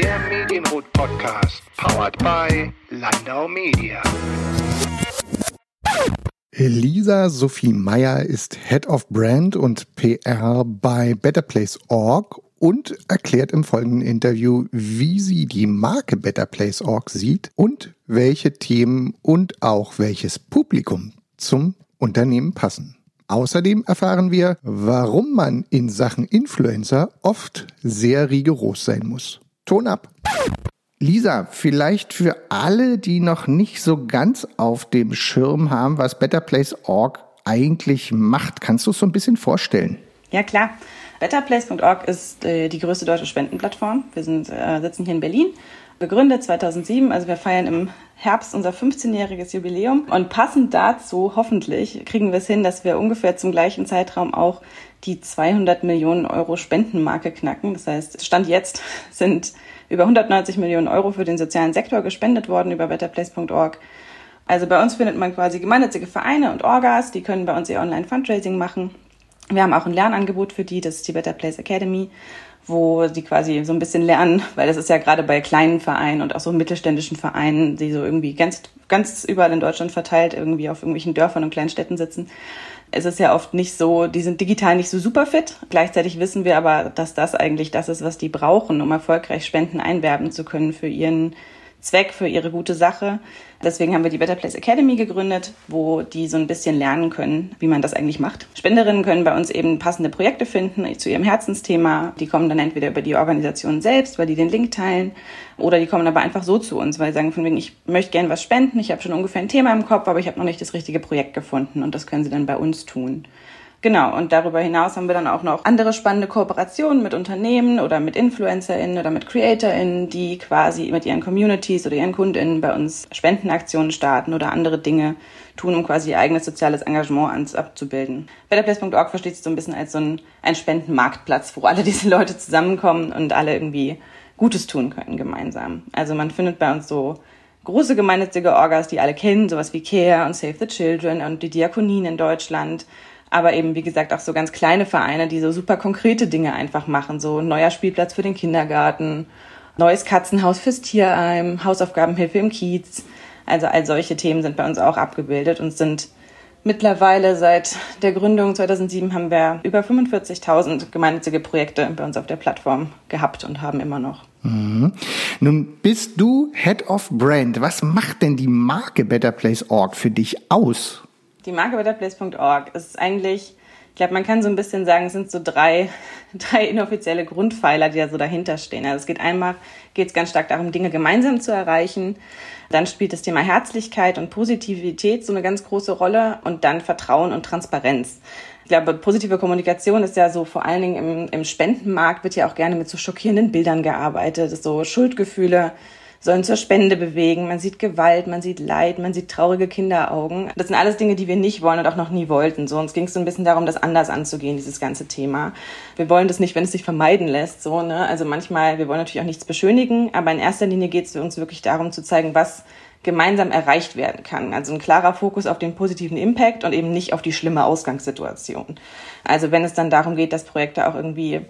der Medienbrot-Podcast, powered by Landau Media. Elisa Sophie Meyer ist Head of Brand und PR bei Better Place Org und erklärt im folgenden Interview, wie sie die Marke Better Place Org sieht und welche Themen und auch welches Publikum zum Unternehmen passen. Außerdem erfahren wir, warum man in Sachen Influencer oft sehr rigoros sein muss. Ton ab! Lisa, vielleicht für alle, die noch nicht so ganz auf dem Schirm haben, was Better Place Org eigentlich macht, kannst du es so ein bisschen vorstellen? Ja, klar. BetterPlace.org ist äh, die größte deutsche Spendenplattform. Wir sind, äh, sitzen hier in Berlin, gegründet 2007. Also wir feiern im Herbst unser 15-jähriges Jubiläum. Und passend dazu, hoffentlich, kriegen wir es hin, dass wir ungefähr zum gleichen Zeitraum auch die 200 Millionen Euro Spendenmarke knacken. Das heißt, Stand jetzt sind über 190 Millionen Euro für den sozialen Sektor gespendet worden über betterplace.org. Also bei uns findet man quasi gemeinnützige Vereine und Orgas, die können bei uns ihr Online-Fundraising machen. Wir haben auch ein Lernangebot für die, das ist die Better Place Academy wo sie quasi so ein bisschen lernen, weil das ist ja gerade bei kleinen Vereinen und auch so mittelständischen Vereinen, die so irgendwie ganz, ganz überall in Deutschland verteilt irgendwie auf irgendwelchen Dörfern und kleinen Städten sitzen. Es ist ja oft nicht so, die sind digital nicht so super fit. Gleichzeitig wissen wir aber, dass das eigentlich das ist, was die brauchen, um erfolgreich Spenden einwerben zu können für ihren Zweck, für ihre gute Sache. Deswegen haben wir die Better Place Academy gegründet, wo die so ein bisschen lernen können, wie man das eigentlich macht. Spenderinnen können bei uns eben passende Projekte finden zu ihrem Herzensthema. Die kommen dann entweder über die Organisation selbst, weil die den Link teilen, oder die kommen aber einfach so zu uns, weil sie sagen von wegen, ich möchte gerne was spenden, ich habe schon ungefähr ein Thema im Kopf, aber ich habe noch nicht das richtige Projekt gefunden und das können sie dann bei uns tun. Genau, und darüber hinaus haben wir dann auch noch andere spannende Kooperationen mit Unternehmen oder mit InfluencerInnen oder mit CreatorInnen, die quasi mit ihren Communities oder ihren KundInnen bei uns Spendenaktionen starten oder andere Dinge tun, um quasi ihr eigenes soziales Engagement abzubilden. BetterPlace.org versteht sich so ein bisschen als so ein, ein Spendenmarktplatz, wo alle diese Leute zusammenkommen und alle irgendwie Gutes tun können gemeinsam. Also man findet bei uns so große gemeinnützige Orgas, die alle kennen, sowas wie CARE und Save the Children und die Diakonien in Deutschland aber eben, wie gesagt, auch so ganz kleine Vereine, die so super konkrete Dinge einfach machen. So neuer Spielplatz für den Kindergarten, neues Katzenhaus fürs Tierheim, Hausaufgabenhilfe im Kiez. Also all solche Themen sind bei uns auch abgebildet und sind mittlerweile seit der Gründung 2007 haben wir über 45.000 gemeinnützige Projekte bei uns auf der Plattform gehabt und haben immer noch. Mhm. Nun bist du Head of Brand. Was macht denn die Marke Better Place Org für dich aus? Die Marke betterplace.org ist eigentlich, ich glaube, man kann so ein bisschen sagen, es sind so drei, drei inoffizielle Grundpfeiler, die da so dahinter stehen. Also es geht einmal, geht es ganz stark darum, Dinge gemeinsam zu erreichen. Dann spielt das Thema Herzlichkeit und Positivität so eine ganz große Rolle und dann Vertrauen und Transparenz. Ich glaube, positive Kommunikation ist ja so vor allen Dingen im, im Spendenmarkt wird ja auch gerne mit so schockierenden Bildern gearbeitet, so Schuldgefühle sollen zur Spende bewegen. Man sieht Gewalt, man sieht Leid, man sieht traurige Kinderaugen. Das sind alles Dinge, die wir nicht wollen und auch noch nie wollten. So, uns ging es so ein bisschen darum, das anders anzugehen, dieses ganze Thema. Wir wollen das nicht, wenn es sich vermeiden lässt. So, ne? Also manchmal, wir wollen natürlich auch nichts beschönigen, aber in erster Linie geht es uns wirklich darum zu zeigen, was gemeinsam erreicht werden kann. Also ein klarer Fokus auf den positiven Impact und eben nicht auf die schlimme Ausgangssituation. Also wenn es dann darum geht, dass Projekte auch irgendwie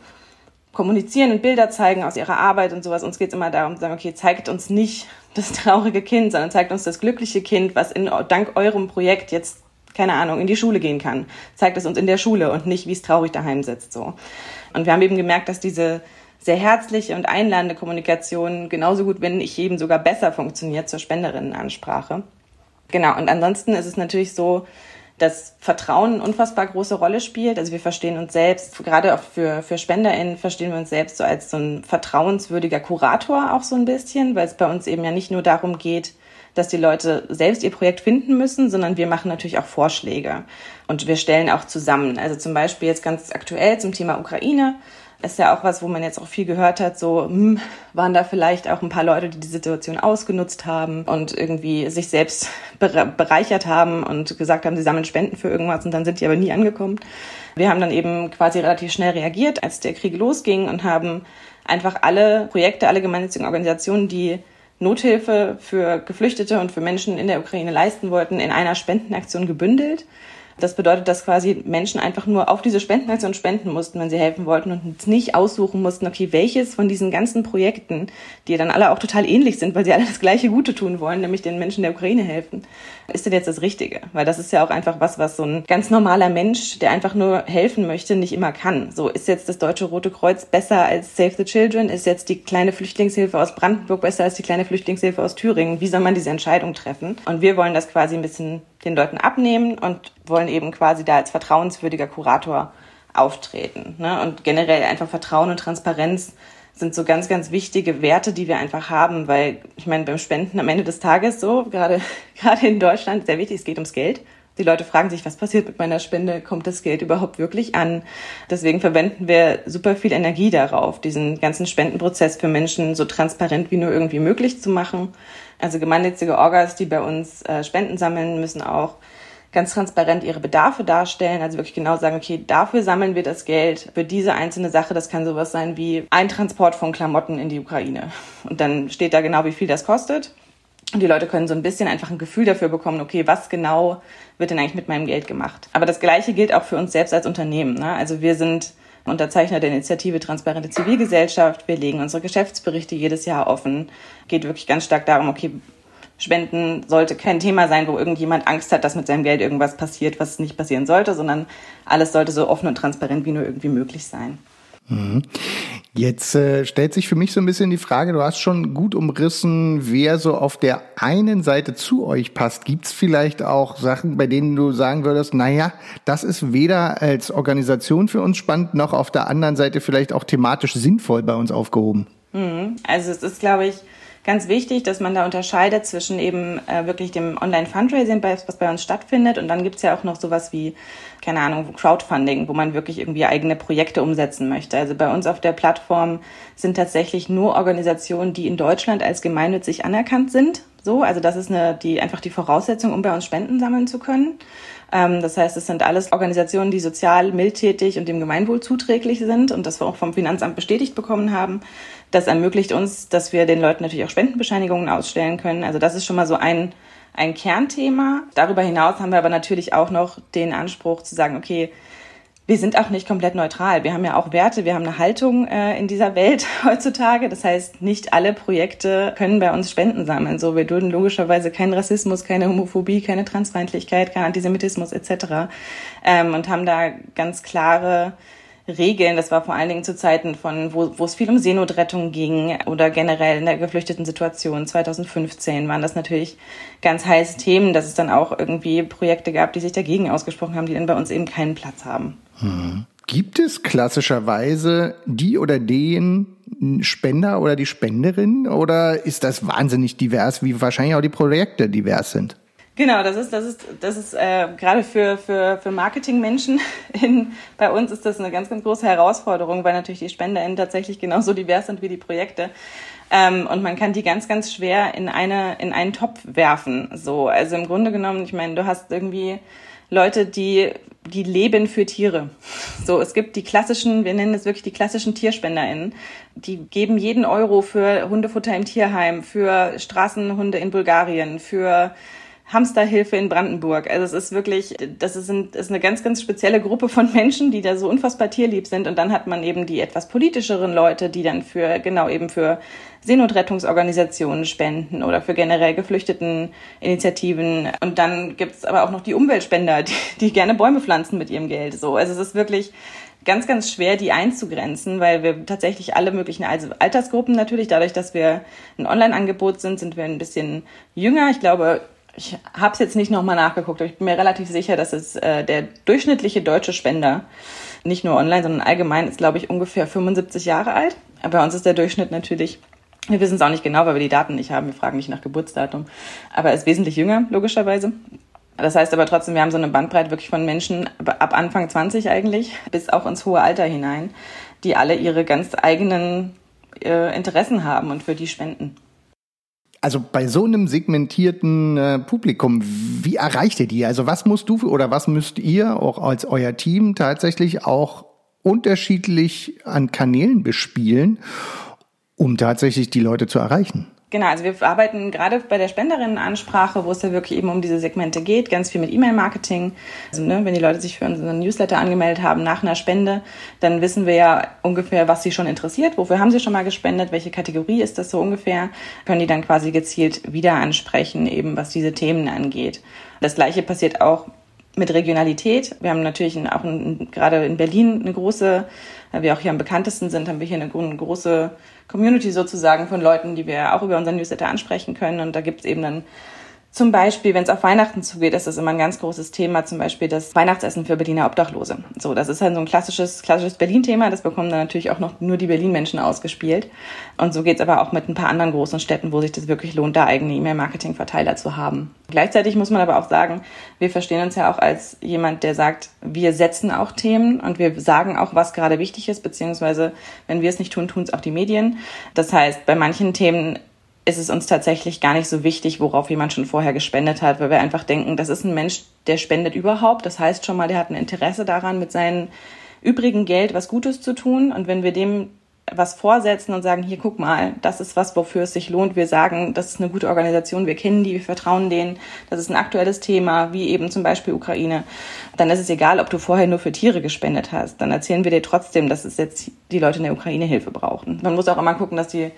kommunizieren und Bilder zeigen aus ihrer Arbeit und sowas. Uns geht es immer darum zu sagen, okay, zeigt uns nicht das traurige Kind, sondern zeigt uns das glückliche Kind, was in, dank eurem Projekt jetzt, keine Ahnung, in die Schule gehen kann. Zeigt es uns in der Schule und nicht, wie es traurig daheim sitzt, so. Und wir haben eben gemerkt, dass diese sehr herzliche und einladende Kommunikation genauso gut, wenn nicht eben sogar besser funktioniert zur Spenderinnenansprache. Genau. Und ansonsten ist es natürlich so, dass Vertrauen eine unfassbar große Rolle spielt. Also wir verstehen uns selbst, gerade auch für, für SpenderInnen verstehen wir uns selbst so als so ein vertrauenswürdiger Kurator auch so ein bisschen, weil es bei uns eben ja nicht nur darum geht, dass die Leute selbst ihr Projekt finden müssen, sondern wir machen natürlich auch Vorschläge und wir stellen auch zusammen. Also zum Beispiel jetzt ganz aktuell zum Thema Ukraine ist ja auch was, wo man jetzt auch viel gehört hat, so hm, waren da vielleicht auch ein paar Leute, die die Situation ausgenutzt haben und irgendwie sich selbst bereichert haben und gesagt haben, sie sammeln Spenden für irgendwas und dann sind die aber nie angekommen. Wir haben dann eben quasi relativ schnell reagiert, als der Krieg losging und haben einfach alle Projekte, alle gemeinnützigen Organisationen, die Nothilfe für Geflüchtete und für Menschen in der Ukraine leisten wollten, in einer Spendenaktion gebündelt Das bedeutet, dass quasi Menschen einfach nur auf diese Spendenaktion spenden mussten, wenn sie helfen wollten und nicht aussuchen mussten, okay, welches von diesen ganzen Projekten, die dann alle auch total ähnlich sind, weil sie alle das gleiche Gute tun wollen, nämlich den Menschen der Ukraine helfen, ist denn jetzt das Richtige? Weil das ist ja auch einfach was, was so ein ganz normaler Mensch, der einfach nur helfen möchte, nicht immer kann. So ist jetzt das Deutsche Rote Kreuz besser als Save the Children? Ist jetzt die kleine Flüchtlingshilfe aus Brandenburg besser als die kleine Flüchtlingshilfe aus Thüringen? Wie soll man diese Entscheidung treffen? Und wir wollen das quasi ein bisschen den Leuten abnehmen und wollen eben quasi da als vertrauenswürdiger Kurator auftreten. Ne? Und generell einfach Vertrauen und Transparenz sind so ganz, ganz wichtige Werte, die wir einfach haben, weil ich meine, beim Spenden am Ende des Tages so, gerade, gerade in Deutschland, sehr wichtig, es geht ums Geld. Die Leute fragen sich, was passiert mit meiner Spende? Kommt das Geld überhaupt wirklich an? Deswegen verwenden wir super viel Energie darauf, diesen ganzen Spendenprozess für Menschen so transparent wie nur irgendwie möglich zu machen. Also gemeinnützige Orgas, die bei uns äh, Spenden sammeln, müssen auch ganz transparent ihre Bedarfe darstellen, also wirklich genau sagen, okay, dafür sammeln wir das Geld für diese einzelne Sache. Das kann sowas sein wie ein Transport von Klamotten in die Ukraine. Und dann steht da genau, wie viel das kostet. Und die Leute können so ein bisschen einfach ein Gefühl dafür bekommen, okay, was genau wird denn eigentlich mit meinem Geld gemacht? Aber das Gleiche gilt auch für uns selbst als Unternehmen. Ne? Also wir sind Unterzeichner der Initiative Transparente Zivilgesellschaft. Wir legen unsere Geschäftsberichte jedes Jahr offen. Geht wirklich ganz stark darum, okay, Spenden sollte kein Thema sein, wo irgendjemand Angst hat, dass mit seinem Geld irgendwas passiert, was nicht passieren sollte, sondern alles sollte so offen und transparent wie nur irgendwie möglich sein. Mhm. Jetzt äh, stellt sich für mich so ein bisschen die Frage, du hast schon gut umrissen, wer so auf der einen Seite zu euch passt. Gibt es vielleicht auch Sachen, bei denen du sagen würdest, naja, das ist weder als Organisation für uns spannend, noch auf der anderen Seite vielleicht auch thematisch sinnvoll bei uns aufgehoben? Mhm. Also es ist, glaube ich, ganz wichtig, dass man da unterscheidet zwischen eben äh, wirklich dem Online-Fundraising, was bei uns stattfindet. Und dann gibt's ja auch noch sowas wie, keine Ahnung, Crowdfunding, wo man wirklich irgendwie eigene Projekte umsetzen möchte. Also bei uns auf der Plattform sind tatsächlich nur Organisationen, die in Deutschland als gemeinnützig anerkannt sind. So, also das ist eine, die, einfach die Voraussetzung, um bei uns Spenden sammeln zu können. Ähm, das heißt, es sind alles Organisationen, die sozial mildtätig und dem Gemeinwohl zuträglich sind und das wir auch vom Finanzamt bestätigt bekommen haben. Das ermöglicht uns, dass wir den Leuten natürlich auch Spendenbescheinigungen ausstellen können. Also das ist schon mal so ein, ein Kernthema. Darüber hinaus haben wir aber natürlich auch noch den Anspruch zu sagen, okay, wir sind auch nicht komplett neutral. Wir haben ja auch Werte, wir haben eine Haltung äh, in dieser Welt heutzutage. Das heißt, nicht alle Projekte können bei uns Spenden sammeln. So, wir dulden logischerweise keinen Rassismus, keine Homophobie, keine Transfeindlichkeit, keinen Antisemitismus etc. Ähm, und haben da ganz klare Regeln. Das war vor allen Dingen zu Zeiten von, wo, wo es viel um Seenotrettung ging oder generell in der geflüchteten Situation. 2015 waren das natürlich ganz heiße Themen, dass es dann auch irgendwie Projekte gab, die sich dagegen ausgesprochen haben, die dann bei uns eben keinen Platz haben. Hm. Gibt es klassischerweise die oder den Spender oder die Spenderin oder ist das wahnsinnig divers, wie wahrscheinlich auch die Projekte divers sind? Genau, das ist, das ist, das ist äh, gerade für, für, für Marketingmenschen in, bei uns ist das eine ganz, ganz große Herausforderung, weil natürlich die SpenderInnen tatsächlich genauso divers sind wie die Projekte. Ähm, und man kann die ganz, ganz schwer in eine, in einen Topf werfen. So, also im Grunde genommen, ich meine, du hast irgendwie Leute, die, die leben für Tiere. So, es gibt die klassischen, wir nennen es wirklich die klassischen TierspenderInnen. Die geben jeden Euro für Hundefutter im Tierheim, für Straßenhunde in Bulgarien, für Hamsterhilfe in Brandenburg. Also es ist wirklich, das ist, ein, ist eine ganz, ganz spezielle Gruppe von Menschen, die da so unfassbar tierlieb sind. Und dann hat man eben die etwas politischeren Leute, die dann für, genau eben für Seenotrettungsorganisationen spenden oder für generell geflüchteten Initiativen. Und dann gibt's aber auch noch die Umweltspender, die, die gerne Bäume pflanzen mit ihrem Geld. So, also es ist wirklich ganz, ganz schwer, die einzugrenzen, weil wir tatsächlich alle möglichen Altersgruppen natürlich, dadurch, dass wir ein Online-Angebot sind, sind wir ein bisschen jünger. Ich glaube, ich habe es jetzt nicht nochmal nachgeguckt, aber ich bin mir relativ sicher, dass es äh, der durchschnittliche deutsche Spender, nicht nur online, sondern allgemein, ist, glaube ich, ungefähr 75 Jahre alt. Bei uns ist der Durchschnitt natürlich, wir wissen es auch nicht genau, weil wir die Daten nicht haben, wir fragen nicht nach Geburtsdatum, aber er ist wesentlich jünger, logischerweise. Das heißt aber trotzdem, wir haben so eine Bandbreite wirklich von Menschen ab Anfang 20 eigentlich bis auch ins hohe Alter hinein, die alle ihre ganz eigenen äh, Interessen haben und für die spenden. Also bei so einem segmentierten äh, Publikum, wie erreicht ihr die? Also was musst du oder was müsst ihr auch als euer Team tatsächlich auch unterschiedlich an Kanälen bespielen, um tatsächlich die Leute zu erreichen? Genau, also wir arbeiten gerade bei der Spenderinnenansprache, wo es ja wirklich eben um diese Segmente geht, ganz viel mit E-Mail-Marketing. Also ne, wenn die Leute sich für unseren Newsletter angemeldet haben nach einer Spende, dann wissen wir ja ungefähr, was sie schon interessiert, wofür haben sie schon mal gespendet, welche Kategorie ist das so ungefähr, können die dann quasi gezielt wieder ansprechen, eben was diese Themen angeht. Das gleiche passiert auch mit Regionalität. Wir haben natürlich auch ein, gerade in Berlin eine große, weil wir auch hier am bekanntesten sind, haben wir hier eine, eine große Community sozusagen von Leuten, die wir auch über unseren Newsletter ansprechen können. Und da gibt es eben dann zum Beispiel, wenn es auf Weihnachten zugeht, ist das immer ein ganz großes Thema, zum Beispiel das Weihnachtsessen für Berliner Obdachlose. So, das ist halt so ein klassisches, klassisches Berlin-Thema. Das bekommen dann natürlich auch noch nur die Berlin-Menschen ausgespielt. Und so geht's aber auch mit ein paar anderen großen Städten, wo sich das wirklich lohnt, da eigene E-Mail-Marketing-Verteiler zu haben. Gleichzeitig muss man aber auch sagen, wir verstehen uns ja auch als jemand, der sagt, wir setzen auch Themen und wir sagen auch, was gerade wichtig ist, beziehungsweise wenn wir es nicht tun, tun es auch die Medien. Das heißt, bei manchen Themen ist es uns tatsächlich gar nicht so wichtig, worauf jemand schon vorher gespendet hat, weil wir einfach denken, das ist ein Mensch, der spendet überhaupt. Das heißt schon mal, der hat ein Interesse daran, mit seinem übrigen Geld was Gutes zu tun. Und wenn wir dem was vorsetzen und sagen, hier guck mal, das ist was, wofür es sich lohnt. Wir sagen, das ist eine gute Organisation, wir kennen die, wir vertrauen denen, das ist ein aktuelles Thema, wie eben zum Beispiel Ukraine. Dann ist es egal, ob du vorher nur für Tiere gespendet hast. Dann erzählen wir dir trotzdem, dass es jetzt die Leute in der Ukraine Hilfe brauchen. Man muss auch immer gucken, dass die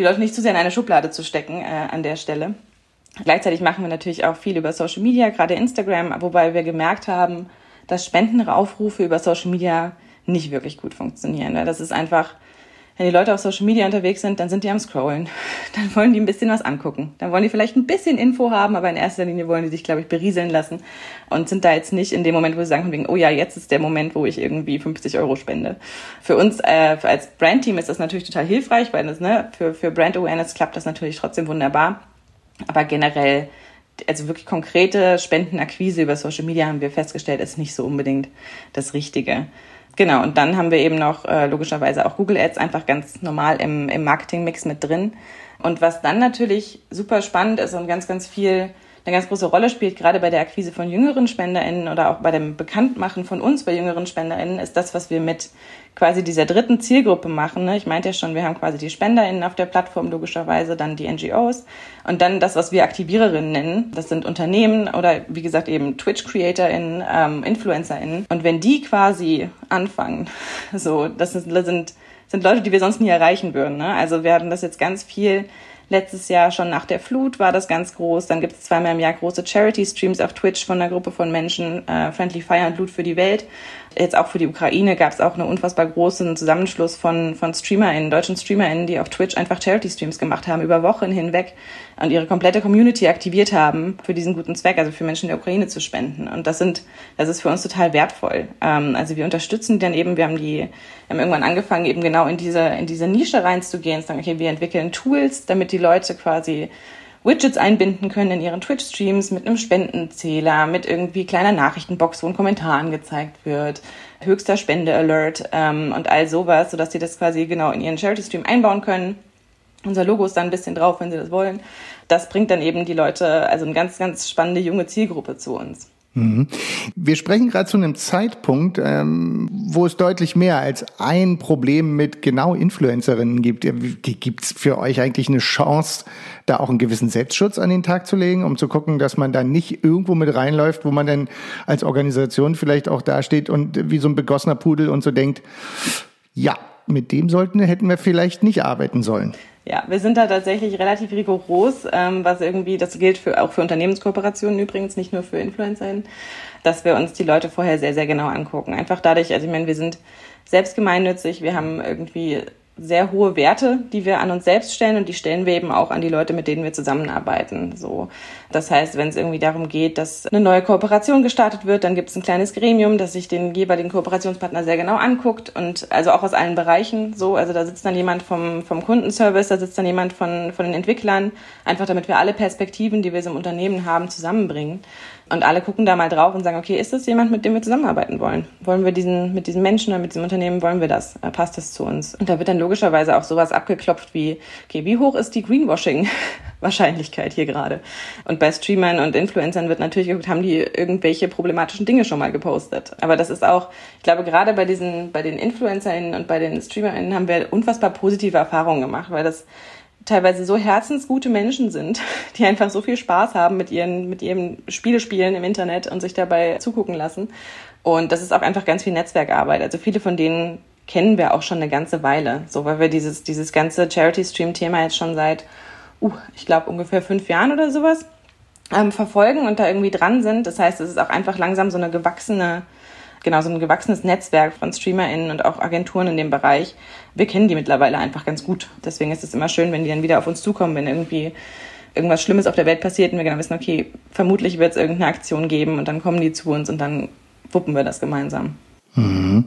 die Leute nicht zu sehr in eine Schublade zu stecken äh, an der Stelle. Gleichzeitig machen wir natürlich auch viel über Social Media, gerade Instagram, wobei wir gemerkt haben, dass Spendenaufrufe über Social Media nicht wirklich gut funktionieren. Das ist einfach, wenn die Leute auf Social Media unterwegs sind, dann sind die am Scrollen. Dann wollen die ein bisschen was angucken. Dann wollen die vielleicht ein bisschen Info haben, aber in erster Linie wollen die sich, glaube ich, berieseln lassen und sind da jetzt nicht in dem Moment, wo sie sagen, oh ja, jetzt ist der Moment, wo ich irgendwie 50 Euro spende. Für uns äh, als Brandteam ist das natürlich total hilfreich, weil das, ne, für, für Brand Awareness klappt das natürlich trotzdem wunderbar. Aber generell also wirklich konkrete Spendenakquise über Social Media haben wir festgestellt, ist nicht so unbedingt das Richtige. Genau, und dann haben wir eben noch äh, logischerweise auch Google Ads einfach ganz normal im, im Marketing-Mix mit drin. Und was dann natürlich super spannend ist und ganz, ganz viel eine ganz große Rolle spielt, gerade bei der Akquise von jüngeren SpenderInnen oder auch bei dem Bekanntmachen von uns bei jüngeren SpenderInnen, ist das, was wir mit quasi dieser dritten Zielgruppe machen. Ne? Ich meinte ja schon, wir haben quasi die SpenderInnen auf der Plattform, logischerweise, dann die NGOs und dann das, was wir Aktiviererinnen nennen. Das sind Unternehmen oder wie gesagt eben Twitch-CreatorInnen, ähm, InfluencerInnen. Und wenn die quasi anfangen, so, das sind, sind Leute, die wir sonst nie erreichen würden. Ne? Also wir hatten das jetzt ganz viel Letztes Jahr schon nach der Flut war das ganz groß. Dann gibt es zweimal im Jahr große Charity-Streams auf Twitch von einer Gruppe von Menschen, äh, Friendly Fire und Blut für die Welt. Jetzt auch für die Ukraine gab es auch einen unfassbar großen Zusammenschluss von, von StreamerInnen, deutschen StreamerInnen, die auf Twitch einfach Charity-Streams gemacht haben, über Wochen hinweg und ihre komplette Community aktiviert haben, für diesen guten Zweck, also für Menschen in der Ukraine zu spenden. Und das sind, das ist für uns total wertvoll. Ähm, also wir unterstützen die dann eben, wir haben die, haben irgendwann angefangen, eben genau in diese, in diese Nische reinzugehen, sagen, okay, wir entwickeln Tools, damit die Leute quasi Widgets einbinden können in ihren Twitch-Streams mit einem Spendenzähler, mit irgendwie kleiner Nachrichtenbox, wo ein Kommentar angezeigt wird, höchster Spende-Alert ähm, und all sowas, sodass sie das quasi genau in ihren Charity-Stream einbauen können. Unser Logo ist dann ein bisschen drauf, wenn sie das wollen. Das bringt dann eben die Leute, also eine ganz, ganz spannende junge Zielgruppe zu uns. Mhm. Wir sprechen gerade zu einem Zeitpunkt, ähm, wo es deutlich mehr als ein Problem mit genau Influencerinnen gibt. Gibt es für euch eigentlich eine Chance, da auch einen gewissen Selbstschutz an den Tag zu legen, um zu gucken, dass man da nicht irgendwo mit reinläuft, wo man dann als Organisation vielleicht auch dasteht und wie so ein begossener Pudel und so denkt, ja, mit dem sollten, hätten wir vielleicht nicht arbeiten sollen. Ja, wir sind da tatsächlich relativ rigoros, ähm, was irgendwie, das gilt für, auch für Unternehmenskooperationen übrigens, nicht nur für InfluencerInnen, dass wir uns die Leute vorher sehr, sehr genau angucken. Einfach dadurch, also ich meine, wir sind selbst gemeinnützig, wir haben irgendwie sehr hohe Werte, die wir an uns selbst stellen und die stellen wir eben auch an die Leute, mit denen wir zusammenarbeiten. So, das heißt, wenn es irgendwie darum geht, dass eine neue Kooperation gestartet wird, dann gibt es ein kleines Gremium, das sich den jeweiligen Kooperationspartner sehr genau anguckt und also auch aus allen Bereichen. So, also da sitzt dann jemand vom vom Kundenservice, da sitzt dann jemand von von den Entwicklern, einfach damit wir alle Perspektiven, die wir so im Unternehmen haben, zusammenbringen. Und alle gucken da mal drauf und sagen, okay, ist das jemand, mit dem wir zusammenarbeiten wollen? Wollen wir diesen, mit diesem Menschen oder mit diesem Unternehmen, wollen wir das? Äh, passt das zu uns? Und da wird dann logischerweise auch sowas abgeklopft wie, okay, wie hoch ist die Greenwashing-Wahrscheinlichkeit hier gerade? Und bei Streamern und Influencern wird natürlich geguckt, haben die irgendwelche problematischen Dinge schon mal gepostet? Aber das ist auch, ich glaube, gerade bei diesen, bei den InfluencerInnen und bei den StreamerInnen haben wir unfassbar positive Erfahrungen gemacht, weil das teilweise so herzensgute Menschen sind, die einfach so viel Spaß haben mit ihren, mit ihren Spielespielen im Internet und sich dabei zugucken lassen. Und das ist auch einfach ganz viel Netzwerkarbeit. Also viele von denen kennen wir auch schon eine ganze Weile, so weil wir dieses, dieses ganze Charity-Stream-Thema jetzt schon seit, uh, ich glaube ungefähr fünf Jahren oder sowas ähm, verfolgen und da irgendwie dran sind. Das heißt, es ist auch einfach langsam so eine gewachsene genau so ein gewachsenes Netzwerk von StreamerInnen und auch Agenturen in dem Bereich. Wir kennen die mittlerweile einfach ganz gut. Deswegen ist es immer schön, wenn die dann wieder auf uns zukommen, wenn irgendwie irgendwas Schlimmes auf der Welt passiert und wir genau wissen, okay, vermutlich wird es irgendeine Aktion geben und dann kommen die zu uns und dann wuppen wir das gemeinsam. Mhm.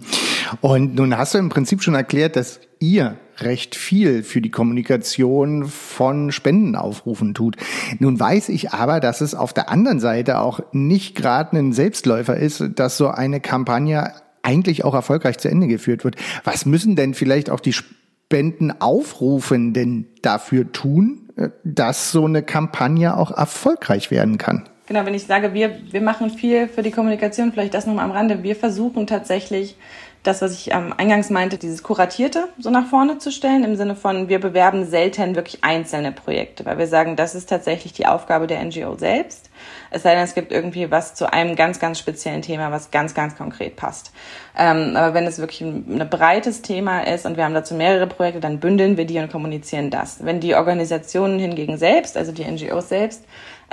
Und nun hast du im Prinzip schon erklärt, dass ihr recht viel für die Kommunikation von Spendenaufrufen tut. Nun weiß ich aber, dass es auf der anderen Seite auch nicht gerade ein Selbstläufer ist, dass so eine Kampagne eigentlich auch erfolgreich zu Ende geführt wird. Was müssen denn vielleicht auch die Spendenaufrufenden dafür tun, äh, dass so eine Kampagne auch erfolgreich werden kann? Genau, wenn ich sage, wir, wir machen viel für die Kommunikation, vielleicht das nochmal am Rande. Wir versuchen tatsächlich das, was ich ähm, eingangs meinte, dieses Kuratierte so nach vorne zu stellen, im Sinne von, wir bewerben selten wirklich einzelne Projekte, weil wir sagen, das ist tatsächlich die Aufgabe der NGO selbst. Es sei denn, es gibt irgendwie was zu einem ganz, ganz speziellen Thema, was ganz, ganz konkret passt. Ähm, aber wenn es wirklich ein, ein breites Thema ist und wir haben dazu mehrere Projekte, dann bündeln wir die und kommunizieren das. Wenn die Organisationen hingegen selbst, also die NGOs selbst,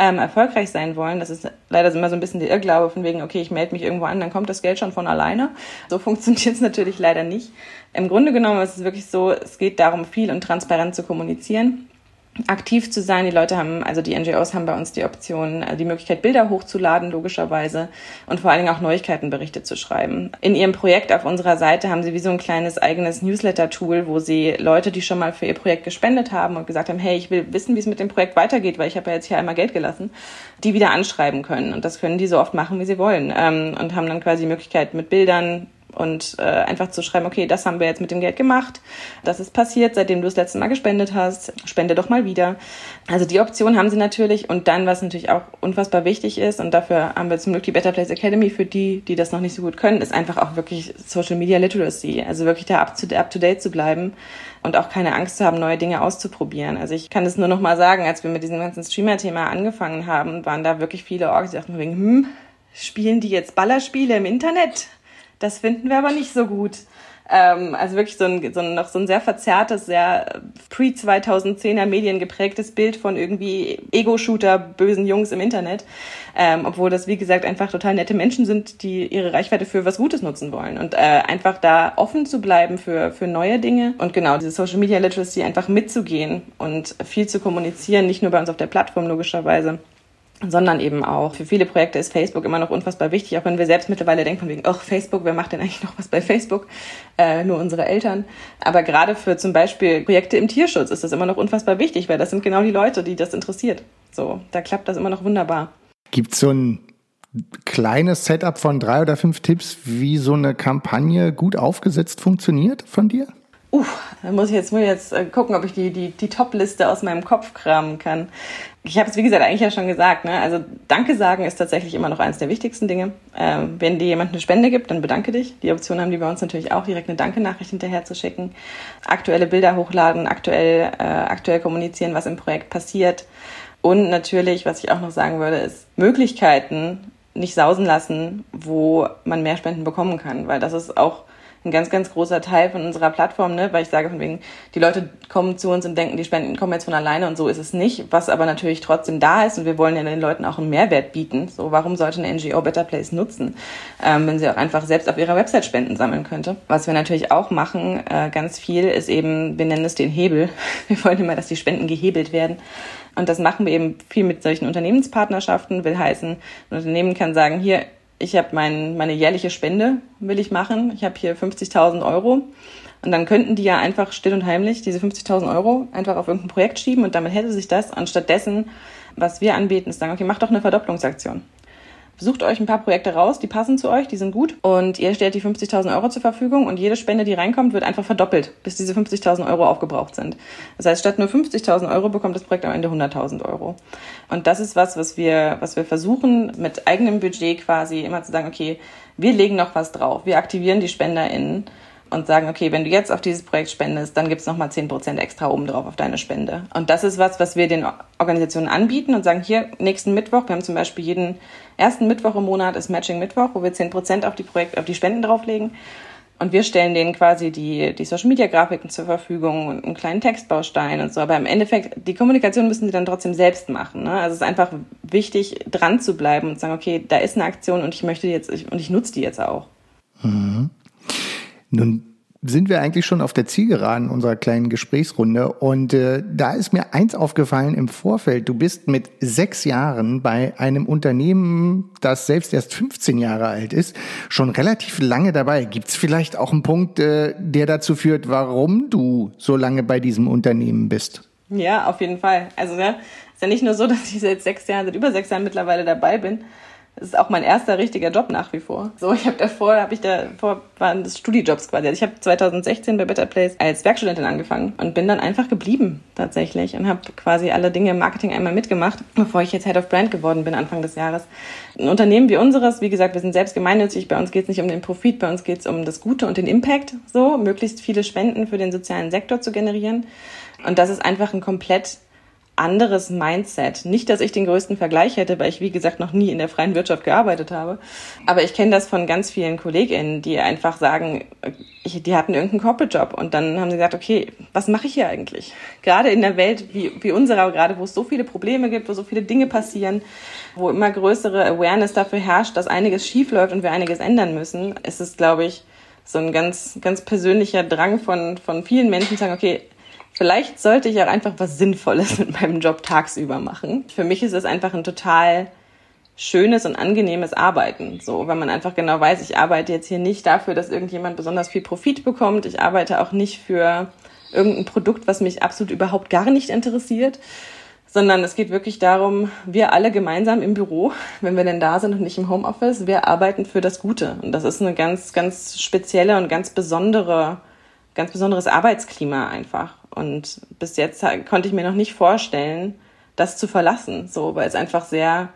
ähm, erfolgreich sein wollen, das ist leider immer so ein bisschen der Irrglaube von wegen, okay, ich melde mich irgendwo an, dann kommt das Geld schon von alleine. So funktioniert es natürlich leider nicht. Im Grunde genommen ist es wirklich so, es geht darum, viel und transparent zu kommunizieren aktiv zu sein. Die Leute haben, also die NGOs haben bei uns die Option, äh, die Möglichkeit, Bilder hochzuladen, logischerweise, und vor allen Dingen auch Neuigkeitenberichte zu schreiben. In ihrem Projekt auf unserer Seite haben sie wie so ein kleines eigenes Newsletter-Tool, wo sie Leute, die schon mal für ihr Projekt gespendet haben und gesagt haben, hey, ich will wissen, wie es mit dem Projekt weitergeht, weil ich habe ja jetzt hier einmal Geld gelassen, die wieder anschreiben können. Und das können die so oft machen, wie sie wollen. Ähm, und haben dann quasi die Möglichkeit, mit Bildern und äh, einfach zu schreiben, okay, das haben wir jetzt mit dem Geld gemacht, das ist passiert, seitdem du das letzte Mal gespendet hast, spende doch mal wieder. Also die Option haben sie natürlich und dann, was natürlich auch unfassbar wichtig ist und dafür haben wir zum Glück die Better Place Academy für die, die das noch nicht so gut können, ist einfach auch wirklich Social Media Literacy, also wirklich da up to, up to date zu bleiben und auch keine Angst zu haben, neue Dinge auszuprobieren. Also ich kann es nur noch mal sagen, als wir mit diesem ganzen Streamer-Thema angefangen haben, waren da wirklich viele Orgs, die dachten hm, spielen die jetzt Ballerspiele im Internet? Das finden wir aber nicht so gut. Ähm, also wirklich so ein, so ein, noch so ein sehr verzerrtes, sehr pre-2010er Medien geprägtes Bild von irgendwie Ego-Shooter, bösen Jungs im Internet. Ähm, obwohl das, wie gesagt, einfach total nette Menschen sind, die ihre Reichweite für was Gutes nutzen wollen. Und äh, einfach da offen zu bleiben für, für neue Dinge und genau diese Social Media Literacy einfach mitzugehen und viel zu kommunizieren, nicht nur bei uns auf der Plattform logischerweise, sondern eben auch für viele Projekte ist Facebook immer noch unfassbar wichtig, auch wenn wir selbst mittlerweile denken von wegen, ach, Facebook, wer macht denn eigentlich noch was bei Facebook? Äh, nur unsere Eltern. Aber gerade für zum Beispiel Projekte im Tierschutz ist das immer noch unfassbar wichtig, weil das sind genau die Leute, die das interessiert. So, da klappt das immer noch wunderbar. Gibt so ein kleines Setup von drei oder fünf Tipps, wie so eine Kampagne gut aufgesetzt funktioniert von dir? Uh, da muss ich jetzt, muss ich jetzt äh, gucken, ob ich die, die, die Top-Liste aus meinem Kopf kramen kann. Ich habe es, wie gesagt, eigentlich ja schon gesagt. Ne? Also Danke sagen ist tatsächlich immer noch eines der wichtigsten Dinge. Ähm, wenn dir jemand eine Spende gibt, dann bedanke dich. Die Option haben die bei uns natürlich auch, direkt eine Danke-Nachricht hinterher zu schicken. Aktuelle Bilder hochladen, aktuell, äh, aktuell kommunizieren, was im Projekt passiert. Und natürlich, was ich auch noch sagen würde, ist Möglichkeiten nicht sausen lassen, wo man mehr Spenden bekommen kann. Weil das ist auch ein ganz, ganz großer Teil von unserer Plattform, ne? weil ich sage von wegen, die Leute kommen zu uns und denken, die Spenden kommen jetzt von alleine und so ist es nicht, was aber natürlich trotzdem da ist und wir wollen ja den Leuten auch einen Mehrwert bieten. So, warum sollte eine NGO Better Place nutzen, ähm, wenn sie auch einfach selbst auf ihrer Website Spenden sammeln könnte? Was wir natürlich auch machen, äh, ganz viel, ist eben, wir nennen es den Hebel. Wir wollen immer, dass die Spenden gehebelt werden. Und das machen wir eben viel mit solchen Unternehmenspartnerschaften, will heißen, ein Unternehmen kann sagen, hier, ich habe mein, meine jährliche Spende, will ich machen. Ich habe hier 50.000 Euro. Und dann könnten die ja einfach still und heimlich diese 50.000 Euro einfach auf irgendein Projekt schieben und damit hätte sich das anstattdessen, was wir anbieten, ist sagen, okay, mach doch eine Verdopplungsaktion. Sucht euch ein paar Projekte raus, die passen zu euch, die sind gut und ihr stellt die 50.000 Euro zur Verfügung und jede Spende, die reinkommt, wird einfach verdoppelt, bis diese 50.000 Euro aufgebraucht sind. Das heißt, statt nur 50.000 Euro bekommt das Projekt am Ende 100.000 Euro. Und das ist was, was wir, was wir versuchen, mit eigenem Budget quasi immer zu sagen, okay, wir legen noch was drauf, wir aktivieren die SpenderInnen und sagen, okay, wenn du jetzt auf dieses Projekt spendest, dann gibt's nochmal 10% extra obendrauf auf deine Spende. Und das ist was, was wir den Organisationen anbieten und sagen, hier, nächsten Mittwoch, wir haben zum Beispiel jeden ersten Mittwoch im Monat ist Matching Mittwoch, wo wir 10% auf die Projekt, auf die Spenden drauflegen. Und wir stellen denen quasi die, die Social Media Grafiken zur Verfügung und einen kleinen Textbaustein und so. Aber im Endeffekt, die Kommunikation müssen sie dann trotzdem selbst machen. Ne? Also es ist einfach wichtig, dran zu bleiben und zu sagen, okay, da ist eine Aktion und ich möchte die jetzt, und ich nutze die jetzt auch. Mhm. Nun sind wir eigentlich schon auf der Zielgeraden unserer kleinen Gesprächsrunde. Und äh, da ist mir eins aufgefallen im Vorfeld. Du bist mit sechs Jahren bei einem Unternehmen, das selbst erst 15 Jahre alt ist, schon relativ lange dabei. Gibt es vielleicht auch einen Punkt, äh, der dazu führt, warum du so lange bei diesem Unternehmen bist? Ja, auf jeden Fall. Also ja, ist ja nicht nur so, dass ich seit sechs Jahren, seit über sechs Jahren mittlerweile dabei bin, das ist auch mein erster richtiger Job nach wie vor. So, ich habe davor, habe ich davor waren das Studijobs quasi. Also ich habe 2016 bei Better Place als Werkstudentin angefangen und bin dann einfach geblieben tatsächlich und habe quasi alle Dinge im Marketing einmal mitgemacht, bevor ich jetzt Head of Brand geworden bin Anfang des Jahres. Ein Unternehmen wie unseres, wie gesagt, wir sind selbst gemeinnützig. Bei uns geht es nicht um den Profit, bei uns geht es um das Gute und den Impact. So, möglichst viele Spenden für den sozialen Sektor zu generieren. Und das ist einfach ein komplett anderes Mindset. Nicht, dass ich den größten Vergleich hätte, weil ich, wie gesagt, noch nie in der freien Wirtschaft gearbeitet habe. Aber ich kenne das von ganz vielen KollegInnen, die einfach sagen, die hatten irgendeinen Corporate-Job und dann haben sie gesagt, okay, was mache ich hier eigentlich? Gerade in der Welt wie, wie unserer, gerade wo es so viele Probleme gibt, wo so viele Dinge passieren, wo immer größere Awareness dafür herrscht, dass einiges schief läuft und wir einiges ändern müssen, ist es, glaube ich, so ein ganz, ganz persönlicher Drang von, von vielen Menschen zu sagen, okay, Vielleicht sollte ich auch einfach was Sinnvolles mit meinem Job tagsüber machen. Für mich ist es einfach ein total schönes und angenehmes Arbeiten. So, wenn man einfach genau weiß, ich arbeite jetzt hier nicht dafür, dass irgendjemand besonders viel Profit bekommt. Ich arbeite auch nicht für irgendein Produkt, was mich absolut überhaupt gar nicht interessiert, sondern es geht wirklich darum, wir alle gemeinsam im Büro, wenn wir denn da sind und nicht im Homeoffice, wir arbeiten für das Gute. Und das ist eine ganz, ganz spezielle und ganz besondere, ganz besonderes Arbeitsklima einfach. Und bis jetzt konnte ich mir noch nicht vorstellen, das zu verlassen, so, weil es einfach sehr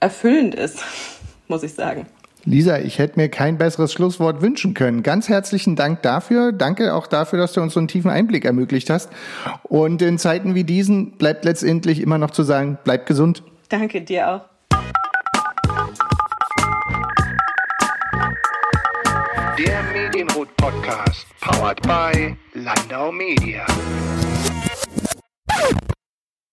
erfüllend ist, muss ich sagen. Lisa, ich hätte mir kein besseres Schlusswort wünschen können. Ganz herzlichen Dank dafür. Danke auch dafür, dass du uns so einen tiefen Einblick ermöglicht hast. Und in Zeiten wie diesen bleibt letztendlich immer noch zu sagen, bleib gesund. Danke dir auch. Medienhut Podcast, powered by Landau Media.